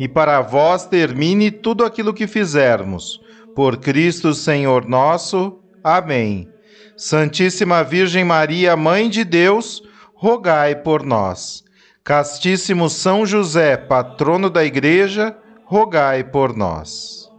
e para vós termine tudo aquilo que fizermos. Por Cristo Senhor nosso. Amém. Santíssima Virgem Maria, Mãe de Deus, rogai por nós. Castíssimo São José, patrono da Igreja, rogai por nós.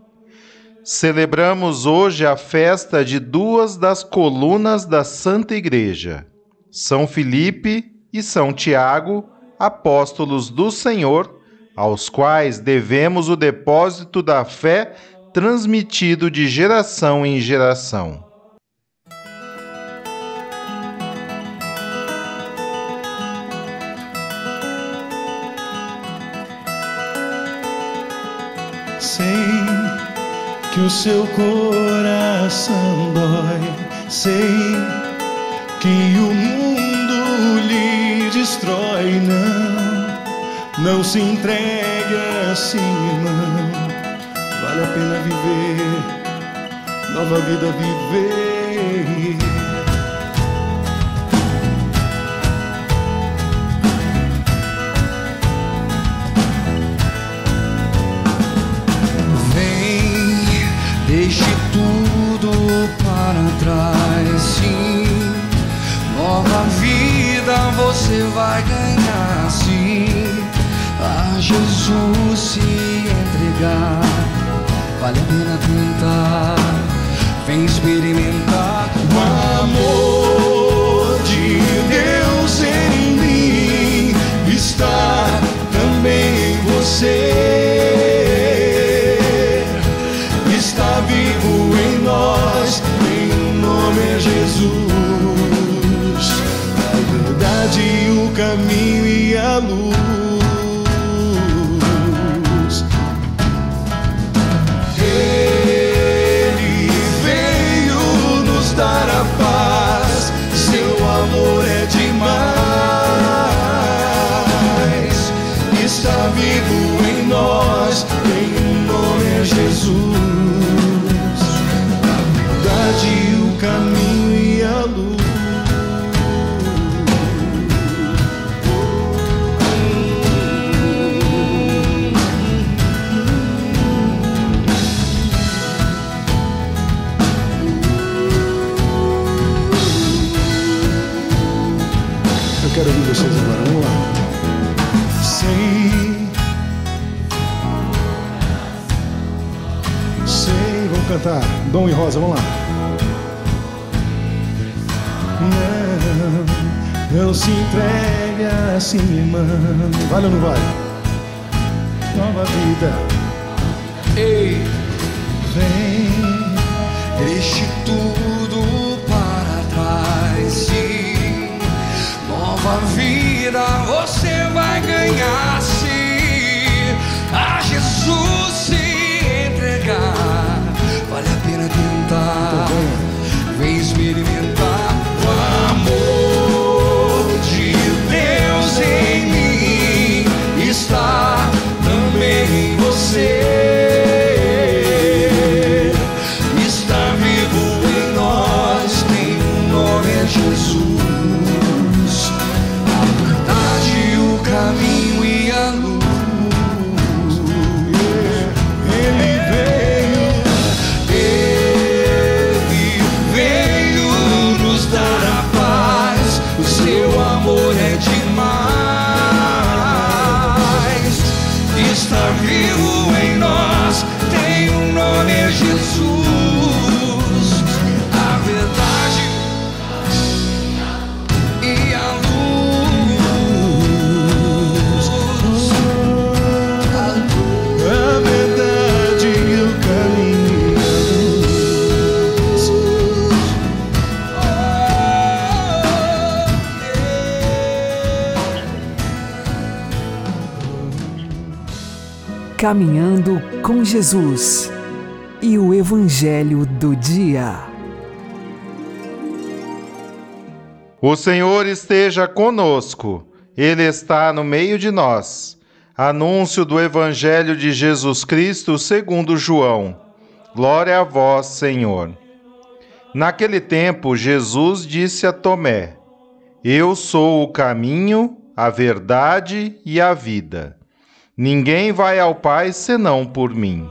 Celebramos hoje a festa de duas das colunas da Santa Igreja, São Filipe e São Tiago, apóstolos do Senhor aos quais devemos o depósito da fé transmitido de geração em geração. Sei que o seu coração dói, sei que o mundo lhe destrói, não não se entregue assim, irmão. Vale a pena viver, nova vida viver. Vem, deixe tudo para trás, sim. Nova vida você vai ganhar, sim Jesus se entregar. Vale a pena tentar, vem experimentar o amor não se mano. Vale ou não vale? Nova vida. Ei, vem, deixe tudo para trás. Sim, nova vida você vai ganhar. Sim, a Jesus se Caminhando com Jesus e o Evangelho do Dia. O Senhor esteja conosco, Ele está no meio de nós. Anúncio do Evangelho de Jesus Cristo segundo João. Glória a vós, Senhor. Naquele tempo, Jesus disse a Tomé: Eu sou o caminho, a verdade e a vida. Ninguém vai ao Pai senão por mim.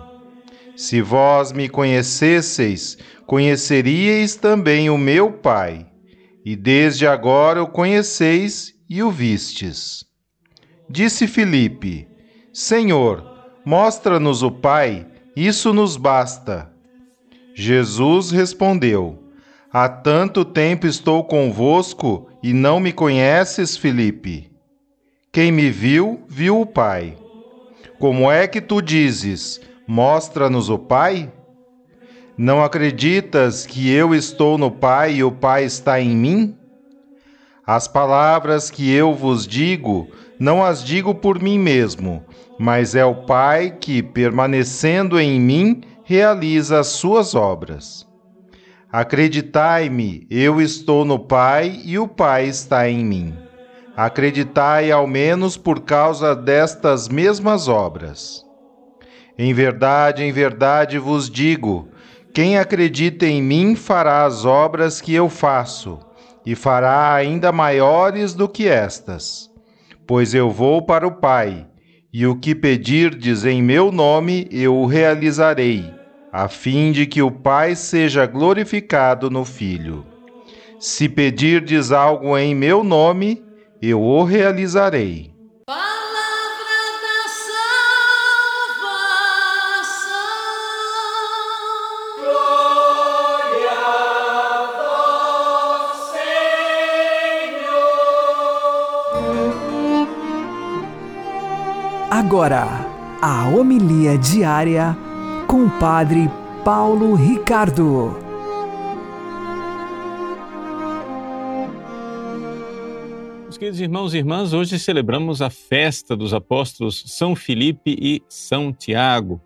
Se vós me conhecesseis, conheceríeis também o meu Pai, e desde agora o conheceis e o vistes. Disse Filipe: Senhor, mostra-nos o Pai, isso nos basta. Jesus respondeu: Há tanto tempo estou convosco e não me conheces, Filipe? Quem me viu, viu o Pai. Como é que tu dizes: Mostra-nos o Pai? Não acreditas que eu estou no Pai e o Pai está em mim? As palavras que eu vos digo, não as digo por mim mesmo, mas é o Pai que, permanecendo em mim, realiza as suas obras. Acreditai-me, eu estou no Pai e o Pai está em mim. Acreditai ao menos por causa destas mesmas obras. Em verdade, em verdade vos digo: quem acredita em mim fará as obras que eu faço, e fará ainda maiores do que estas. Pois eu vou para o Pai, e o que pedirdes em meu nome eu o realizarei a fim de que o Pai seja glorificado no Filho. Se pedirdes algo em meu nome, eu o realizarei. Palavra da salvação. Glória a vós, Senhor. Agora, a homilia diária com o Padre Paulo Ricardo. Queridos irmãos e irmãs, hoje celebramos a festa dos apóstolos São Filipe e São Tiago.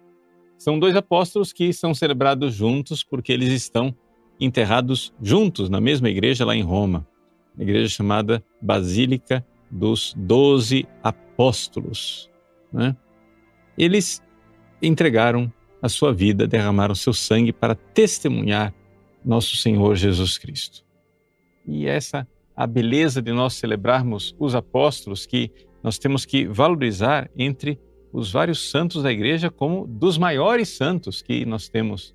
São dois apóstolos que são celebrados juntos porque eles estão enterrados juntos na mesma igreja lá em Roma, a igreja chamada Basílica dos Doze Apóstolos. Né? Eles entregaram a sua vida, derramaram seu sangue para testemunhar nosso Senhor Jesus Cristo. E essa a beleza de nós celebrarmos os apóstolos que nós temos que valorizar entre os vários santos da igreja como dos maiores santos que nós temos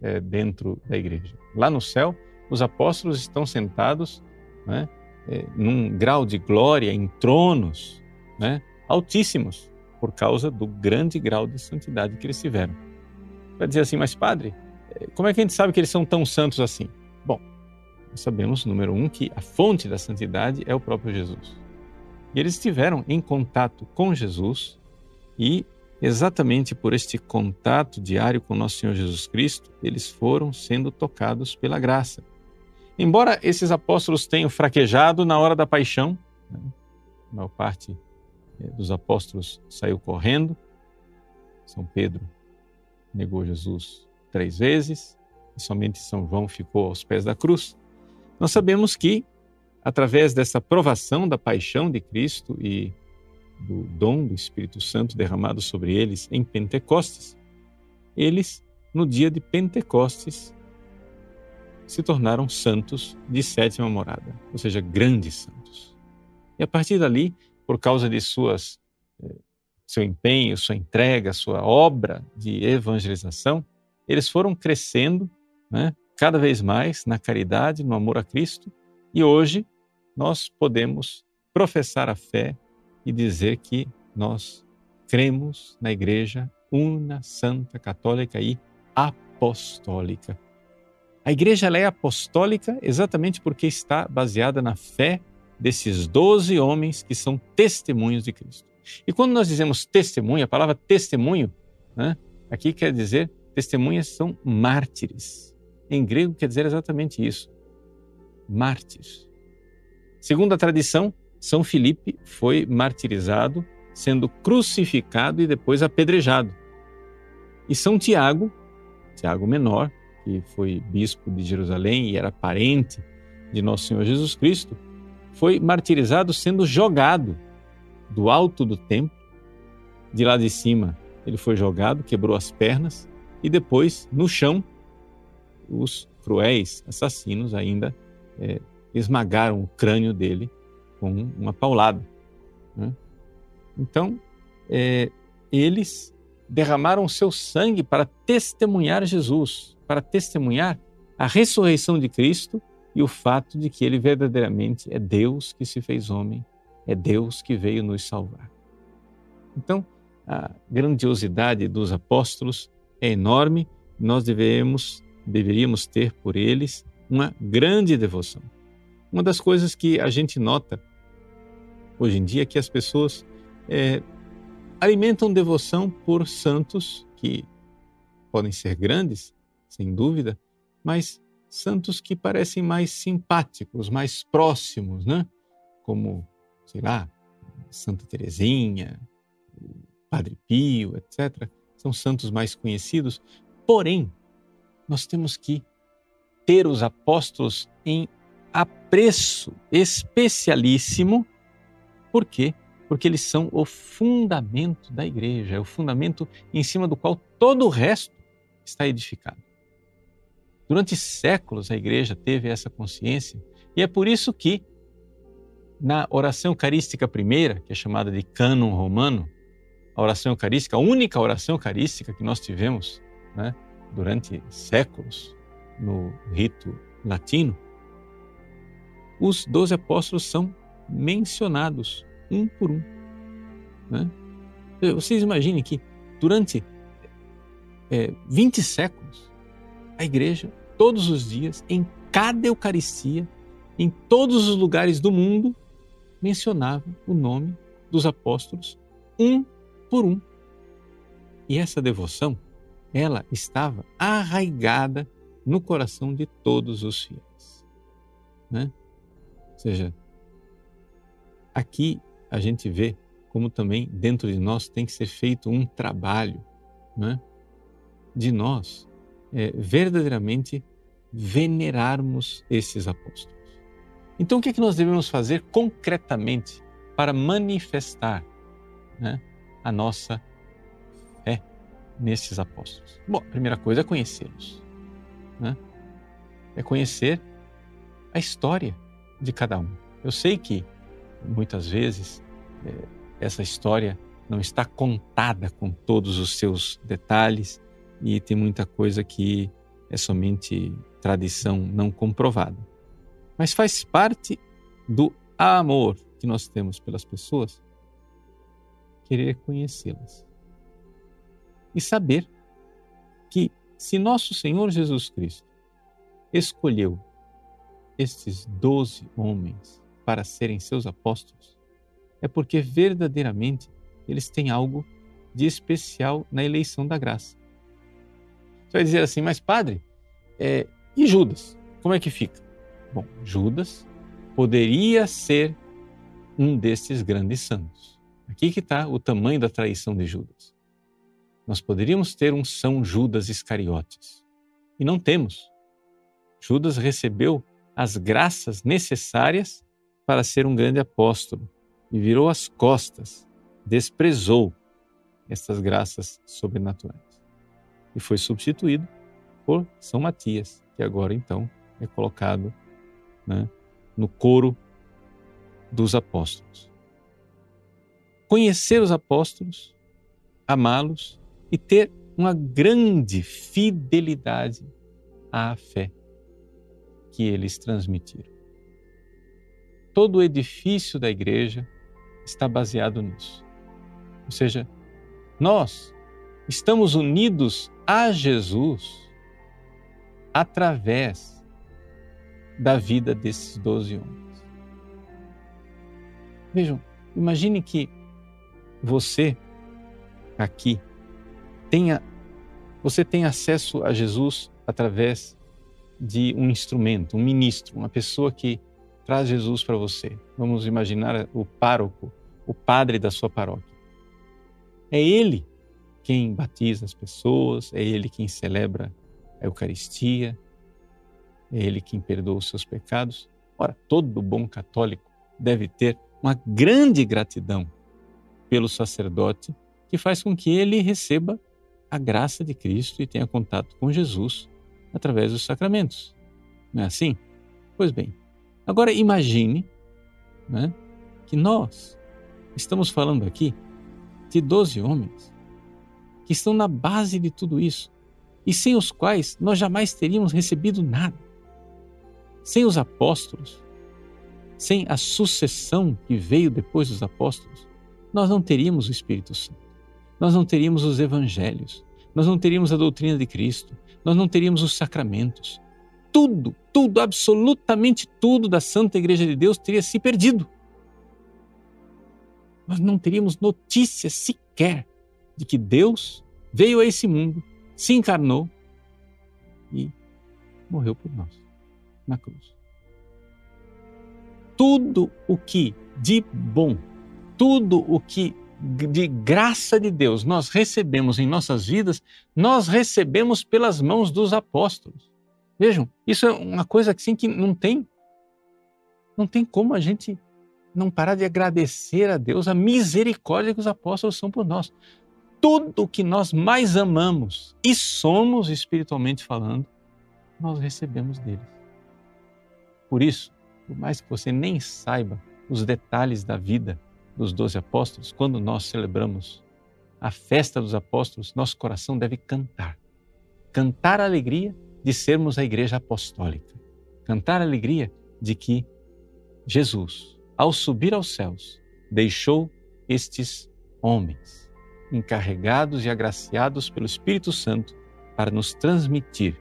é, dentro da igreja. Lá no céu, os apóstolos estão sentados né, é, num grau de glória em tronos né, altíssimos por causa do grande grau de santidade que eles tiveram para dizer assim, mas padre, eh, como é que a gente sabe que eles são tão santos assim? Sabemos, número um, que a fonte da santidade é o próprio Jesus. E eles estiveram em contato com Jesus e, exatamente por este contato diário com nosso Senhor Jesus Cristo, eles foram sendo tocados pela graça. Embora esses apóstolos tenham fraquejado na hora da paixão, né? a maior parte eh, dos apóstolos saiu correndo, São Pedro negou Jesus três vezes, e somente São João ficou aos pés da cruz. Nós sabemos que, através dessa provação da paixão de Cristo e do dom do Espírito Santo derramado sobre eles em Pentecostes, eles, no dia de Pentecostes, se tornaram santos de sétima morada, ou seja, grandes santos. E a partir dali, por causa de suas eh, seu empenho, sua entrega, sua obra de evangelização, eles foram crescendo né, cada vez mais na caridade, no amor a Cristo, e hoje nós podemos professar a fé e dizer que nós cremos na Igreja una, santa, católica e apostólica. A igreja é apostólica exatamente porque está baseada na fé desses doze homens que são testemunhos de Cristo. E quando nós dizemos testemunha, a palavra testemunho, né, aqui quer dizer testemunhas são mártires. Em grego quer dizer exatamente isso. Mártires. Segundo a tradição, São Filipe foi martirizado sendo crucificado e depois apedrejado. E São Tiago, Tiago Menor, que foi bispo de Jerusalém e era parente de Nosso Senhor Jesus Cristo, foi martirizado sendo jogado do alto do templo. De lá de cima, ele foi jogado, quebrou as pernas e depois, no chão, os cruéis assassinos ainda é, esmagaram o crânio dele com uma paulada. Né? Então, é, eles derramaram seu sangue para testemunhar Jesus, para testemunhar a ressurreição de Cristo e o fato de que ele verdadeiramente é Deus que se fez homem, é Deus que veio nos salvar. Então, a grandiosidade dos apóstolos é enorme, nós devemos, deveríamos ter por eles uma grande devoção. Uma das coisas que a gente nota hoje em dia é que as pessoas é, alimentam devoção por santos que podem ser grandes, sem dúvida, mas santos que parecem mais simpáticos, mais próximos, né? Como, sei lá, Santa Teresinha, Padre Pio, etc. São santos mais conhecidos. Porém, nós temos que ter os apóstolos em apreço especialíssimo. Por quê? Porque eles são o fundamento da igreja, é o fundamento em cima do qual todo o resto está edificado. Durante séculos a igreja teve essa consciência e é por isso que na oração eucarística primeira, que é chamada de cânon romano, a oração eucarística, a única oração eucarística que nós tivemos né, durante séculos no rito latino, os doze apóstolos são mencionados um por um. Né? Vocês imaginem que durante é, 20 séculos a igreja todos os dias, em cada Eucaristia, em todos os lugares do mundo, mencionava o nome dos apóstolos, um por um. E essa devoção, ela estava arraigada no coração de todos os fiéis. Né? Ou seja, aqui a gente vê como também dentro de nós tem que ser feito um trabalho né? de nós é, verdadeiramente venerarmos esses apóstolos. Então, o que, é que nós devemos fazer concretamente para manifestar né, a nossa nesses apóstolos? Bom, a primeira coisa é conhecê-los. Né? É conhecer a história de cada um. Eu sei que muitas vezes é, essa história não está contada com todos os seus detalhes e tem muita coisa que é somente tradição não comprovada. Mas faz parte do amor que nós temos pelas pessoas querer conhecê-las. E saber que se nosso Senhor Jesus Cristo escolheu estes doze homens para serem seus apóstolos, é porque verdadeiramente eles têm algo de especial na eleição da graça. Você vai dizer assim, mas padre, é, e Judas? Como é que fica? Bom, Judas poderia ser um desses grandes santos. Aqui que está o tamanho da traição de Judas. Nós poderíamos ter um São Judas Iscariotes. E não temos. Judas recebeu as graças necessárias para ser um grande apóstolo e virou as costas, desprezou essas graças sobrenaturais e foi substituído por São Matias, que agora então é colocado né, no coro dos apóstolos. Conhecer os apóstolos, amá-los e ter uma grande fidelidade à fé que eles transmitiram. Todo o edifício da igreja está baseado nisso. Ou seja, nós estamos unidos a Jesus através da vida desses doze homens. Vejam, imagine que você aqui tenha você tem acesso a Jesus através de um instrumento, um ministro, uma pessoa que traz Jesus para você. Vamos imaginar o pároco, o padre da sua paróquia. É Ele quem batiza as pessoas, é Ele quem celebra a Eucaristia, é Ele quem perdoa os seus pecados. Ora, todo bom católico deve ter uma grande gratidão pelo sacerdote que faz com que ele receba a graça de Cristo e tenha contato com Jesus através dos sacramentos. Não é assim? Pois bem, agora imagine né, que nós estamos falando aqui de 12 homens que estão na base de tudo isso e sem os quais nós jamais teríamos recebido nada. Sem os apóstolos, sem a sucessão que veio depois dos apóstolos, nós não teríamos o Espírito Santo, nós não teríamos os evangelhos, nós não teríamos a doutrina de Cristo, nós não teríamos os sacramentos. Tudo, tudo, absolutamente tudo da Santa Igreja de Deus teria se perdido. Nós não teríamos notícia sequer de que Deus veio a esse mundo, se encarnou e morreu por nós na cruz. Tudo o que de bom, tudo o que de graça de Deus nós recebemos em nossas vidas, nós recebemos pelas mãos dos apóstolos. Vejam, isso é uma coisa assim que não tem não tem como a gente não parar de agradecer a Deus a misericórdia que os apóstolos são por nós. Tudo o que nós mais amamos e somos espiritualmente falando, nós recebemos deles. Por isso, por mais que você nem saiba os detalhes da vida dos doze apóstolos, quando nós celebramos a festa dos apóstolos, nosso coração deve cantar. Cantar a alegria de sermos a igreja apostólica. Cantar a alegria de que Jesus, ao subir aos céus, deixou estes homens encarregados e agraciados pelo Espírito Santo para nos transmitir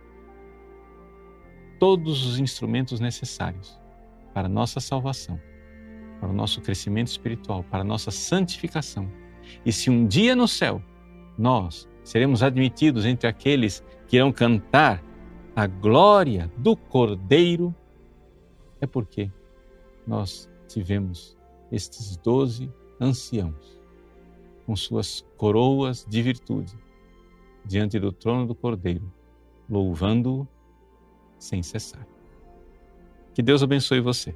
todos os instrumentos necessários para nossa salvação para o nosso crescimento espiritual, para a nossa santificação. E se um dia no céu nós seremos admitidos entre aqueles que irão cantar a glória do Cordeiro, é porque nós tivemos estes doze anciãos com suas coroas de virtude diante do trono do Cordeiro, louvando-o sem cessar. Que Deus abençoe você.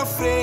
I'm afraid.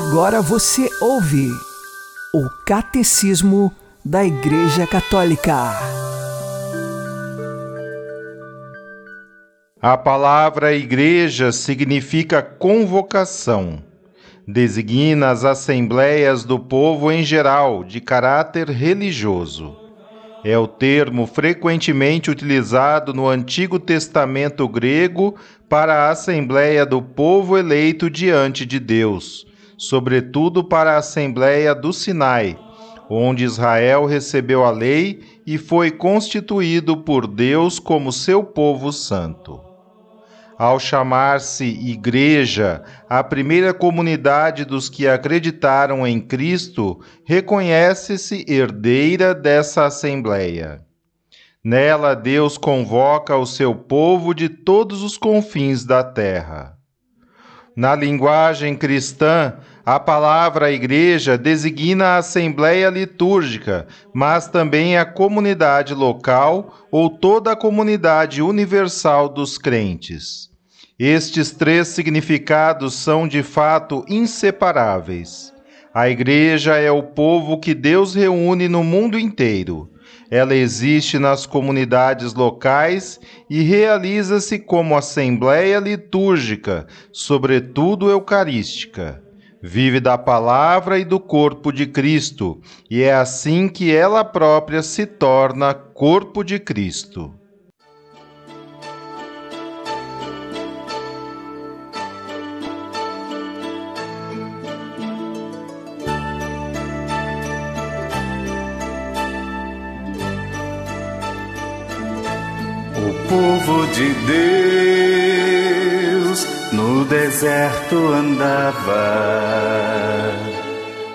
Agora você ouve o Catecismo da Igreja Católica. A palavra igreja significa convocação. Designa as assembleias do povo em geral, de caráter religioso. É o termo frequentemente utilizado no Antigo Testamento grego para a assembleia do povo eleito diante de Deus sobretudo para a Assembleia do Sinai, onde Israel recebeu a lei e foi constituído por Deus como seu povo santo. Ao chamar-se Igreja, a primeira comunidade dos que acreditaram em Cristo reconhece-se herdeira dessa Assembleia. Nela, Deus convoca o seu povo de todos os confins da terra. Na linguagem cristã, a palavra igreja designa a assembleia litúrgica, mas também a comunidade local ou toda a comunidade universal dos crentes. Estes três significados são de fato inseparáveis. A igreja é o povo que Deus reúne no mundo inteiro. Ela existe nas comunidades locais e realiza-se como assembleia litúrgica, sobretudo eucarística vive da palavra e do corpo de Cristo, e é assim que ela própria se torna corpo de Cristo. O povo de Deus no deserto andava,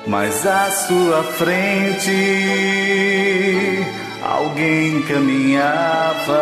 mas à sua frente alguém caminhava.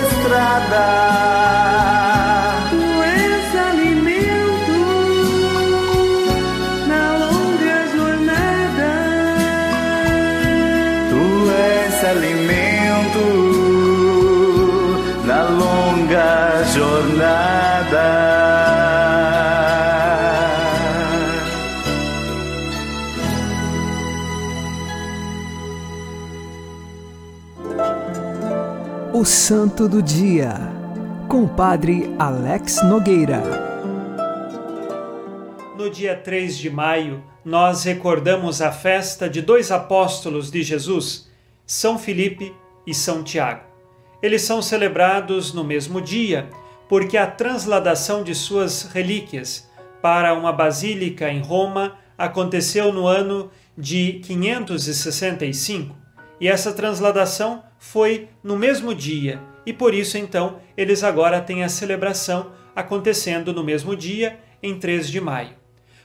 Estrada. O Santo do Dia, com o Padre Alex Nogueira. No dia 3 de maio, nós recordamos a festa de dois apóstolos de Jesus, São Filipe e São Tiago. Eles são celebrados no mesmo dia, porque a transladação de suas relíquias para uma basílica em Roma aconteceu no ano de 565 e essa transladação foi no mesmo dia, e por isso então eles agora têm a celebração acontecendo no mesmo dia, em 3 de maio.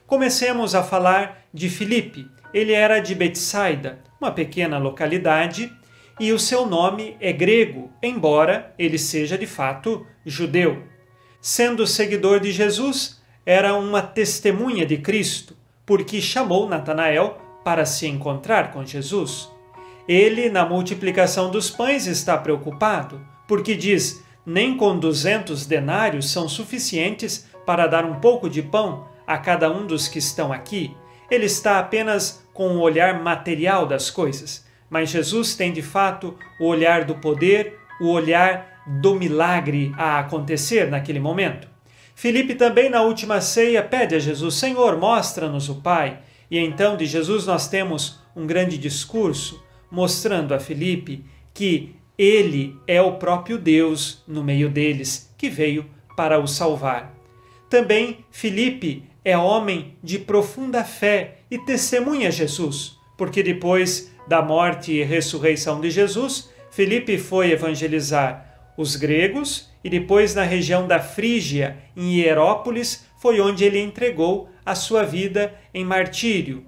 Comecemos a falar de Filipe. Ele era de Betsaida, uma pequena localidade, e o seu nome é grego, embora ele seja de fato judeu. Sendo seguidor de Jesus, era uma testemunha de Cristo, porque chamou Natanael para se encontrar com Jesus. Ele, na multiplicação dos pães, está preocupado, porque diz: nem com duzentos denários são suficientes para dar um pouco de pão a cada um dos que estão aqui. Ele está apenas com o olhar material das coisas, mas Jesus tem de fato o olhar do poder, o olhar do milagre a acontecer naquele momento. Filipe também na última ceia pede a Jesus: Senhor, mostra-nos o Pai. E então de Jesus nós temos um grande discurso mostrando a Filipe que ele é o próprio Deus no meio deles, que veio para o salvar. Também Filipe é homem de profunda fé e testemunha Jesus, porque depois da morte e ressurreição de Jesus, Filipe foi evangelizar os gregos e depois na região da Frígia, em Hierópolis, foi onde ele entregou a sua vida em martírio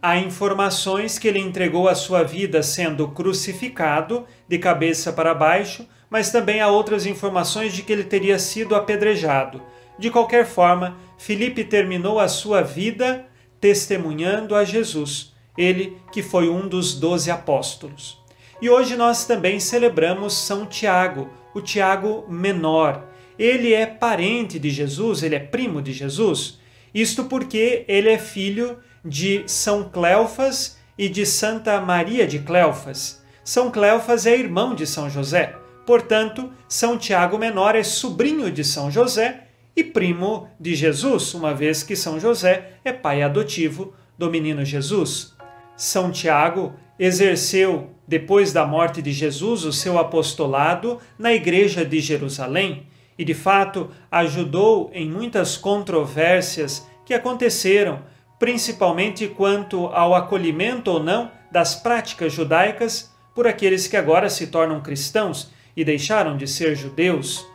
Há informações que ele entregou a sua vida sendo crucificado, de cabeça para baixo, mas também há outras informações de que ele teria sido apedrejado. De qualquer forma, Filipe terminou a sua vida testemunhando a Jesus, ele que foi um dos doze apóstolos. E hoje nós também celebramos São Tiago, o Tiago menor. Ele é parente de Jesus, ele é primo de Jesus. Isto porque ele é filho de São Cleofas e de Santa Maria de Cleofas. São Cleofas é irmão de São José, portanto, São Tiago Menor é sobrinho de São José e primo de Jesus, uma vez que São José é pai adotivo do menino Jesus. São Tiago exerceu, depois da morte de Jesus, o seu apostolado na Igreja de Jerusalém e, de fato, ajudou em muitas controvérsias que aconteceram principalmente quanto ao acolhimento ou não das práticas judaicas por aqueles que agora se tornam cristãos e deixaram de ser judeus.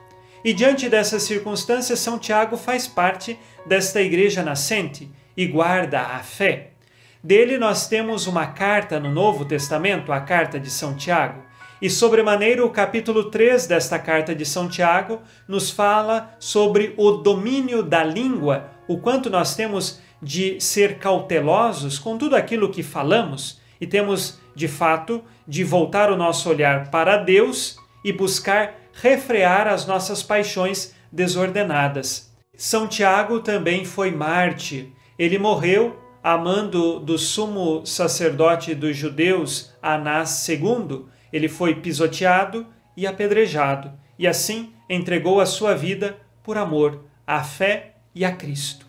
E diante dessas circunstâncias, São Tiago faz parte desta igreja nascente e guarda a fé. Dele nós temos uma carta no Novo Testamento, a carta de São Tiago. E sobremaneira o capítulo 3 desta carta de São Tiago nos fala sobre o domínio da língua, o quanto nós temos de ser cautelosos com tudo aquilo que falamos e temos, de fato, de voltar o nosso olhar para Deus e buscar refrear as nossas paixões desordenadas. São Tiago também foi mártir. Ele morreu amando do sumo sacerdote dos judeus, Anás II. Ele foi pisoteado e apedrejado, e assim entregou a sua vida por amor à fé e a Cristo.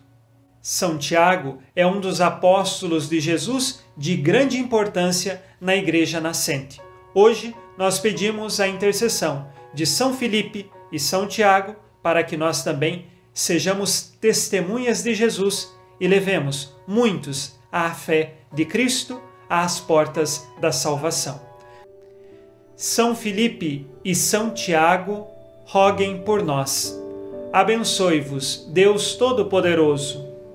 São Tiago é um dos apóstolos de Jesus de grande importância na Igreja nascente. Hoje nós pedimos a intercessão de São Filipe e São Tiago para que nós também sejamos testemunhas de Jesus e levemos muitos à fé de Cristo às portas da salvação. São Filipe e São Tiago, roguem por nós. Abençoe-vos, Deus Todo-Poderoso.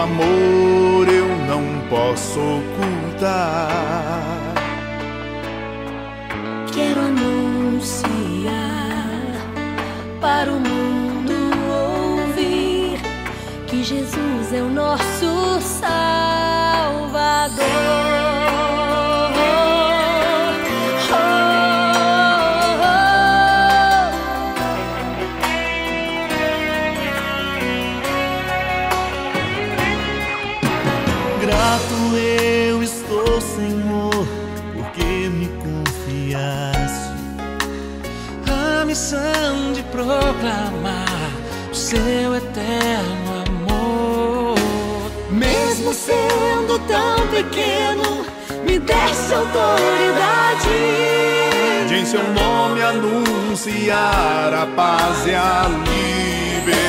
Amor eu não posso ocultar. Pequeno, me desse autoridade. De em seu nome anunciar a paz e a liberdade.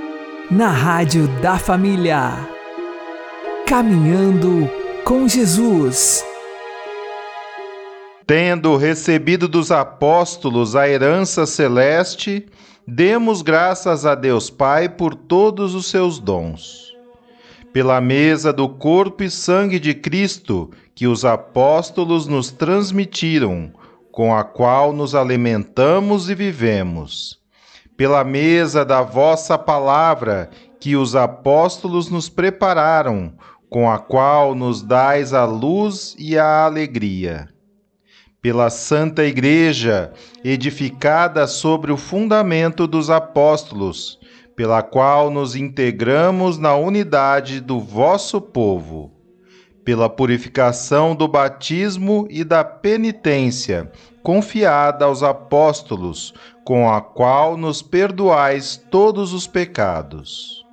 na Rádio da Família. Caminhando com Jesus. Tendo recebido dos apóstolos a herança celeste, demos graças a Deus Pai por todos os seus dons. Pela mesa do corpo e sangue de Cristo que os apóstolos nos transmitiram, com a qual nos alimentamos e vivemos. Pela mesa da vossa palavra que os apóstolos nos prepararam, com a qual nos dais a luz e a alegria. Pela Santa Igreja, edificada sobre o fundamento dos apóstolos, pela qual nos integramos na unidade do vosso povo, pela purificação do batismo e da penitência, confiada aos apóstolos, com a qual nos perdoais todos os pecados.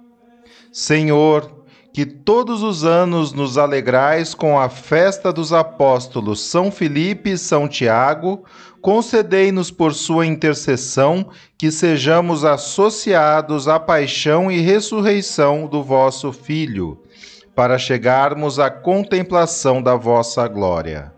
Senhor, que todos os anos nos alegrais com a festa dos apóstolos São Filipe e São Tiago, concedei-nos por sua intercessão que sejamos associados à paixão e ressurreição do vosso Filho, para chegarmos à contemplação da vossa glória.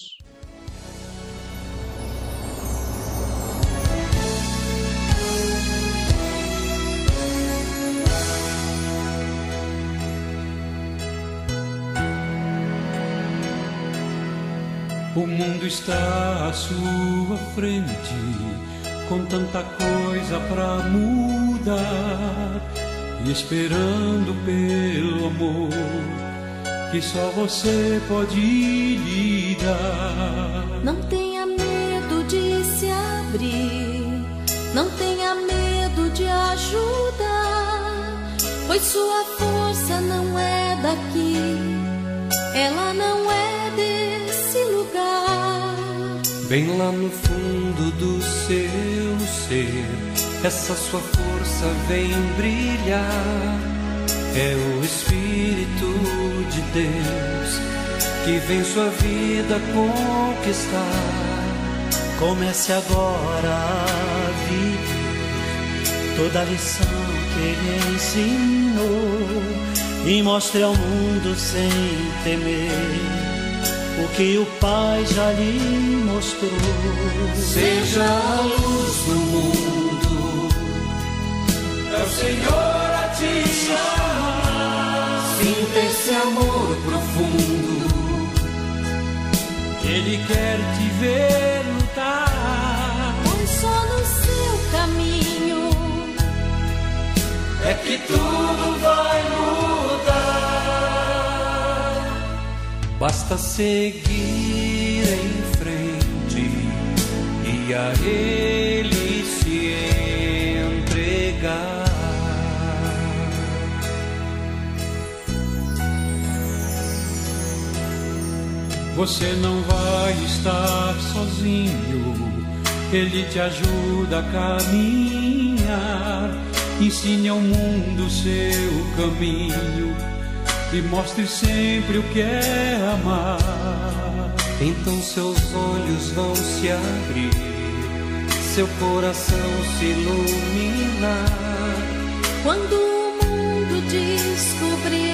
Está à sua frente, com tanta coisa pra mudar, e esperando pelo amor que só você pode lhe dar. Não tenha medo de se abrir, não tenha medo de ajudar, pois sua força não é daqui, ela não é Bem lá no fundo do seu ser, essa sua força vem brilhar. É o Espírito de Deus que vem sua vida conquistar. Comece agora a viver toda a lição que ele ensinou e mostre ao mundo sem temer o que o Pai já lhe mostrou. Seja a luz do mundo, é o Senhor a te chamar. Sinta esse amor profundo, Ele quer te ver lutar. Pois só no seu caminho é que tudo Basta seguir em frente e a Ele se entregar. Você não vai estar sozinho, Ele te ajuda a caminhar. Ensine ao mundo seu caminho e mostre sempre o que é amar. Então seus olhos vão se abrir, seu coração se iluminar. quando o mundo descobrir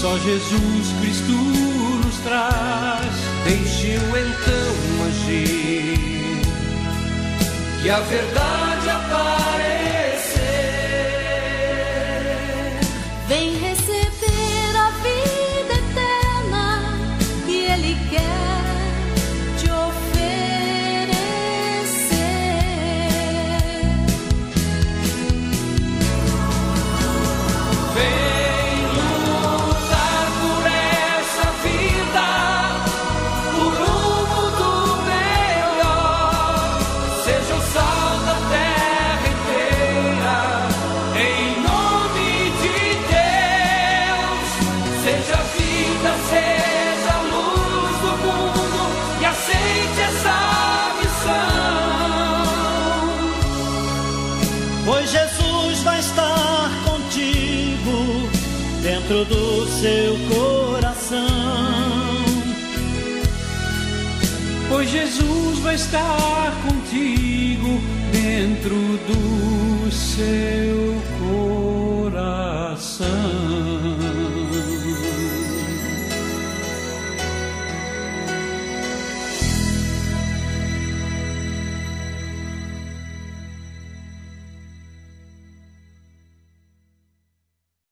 só Jesus Cristo nos traz. Deixe-o então agir, que a verdade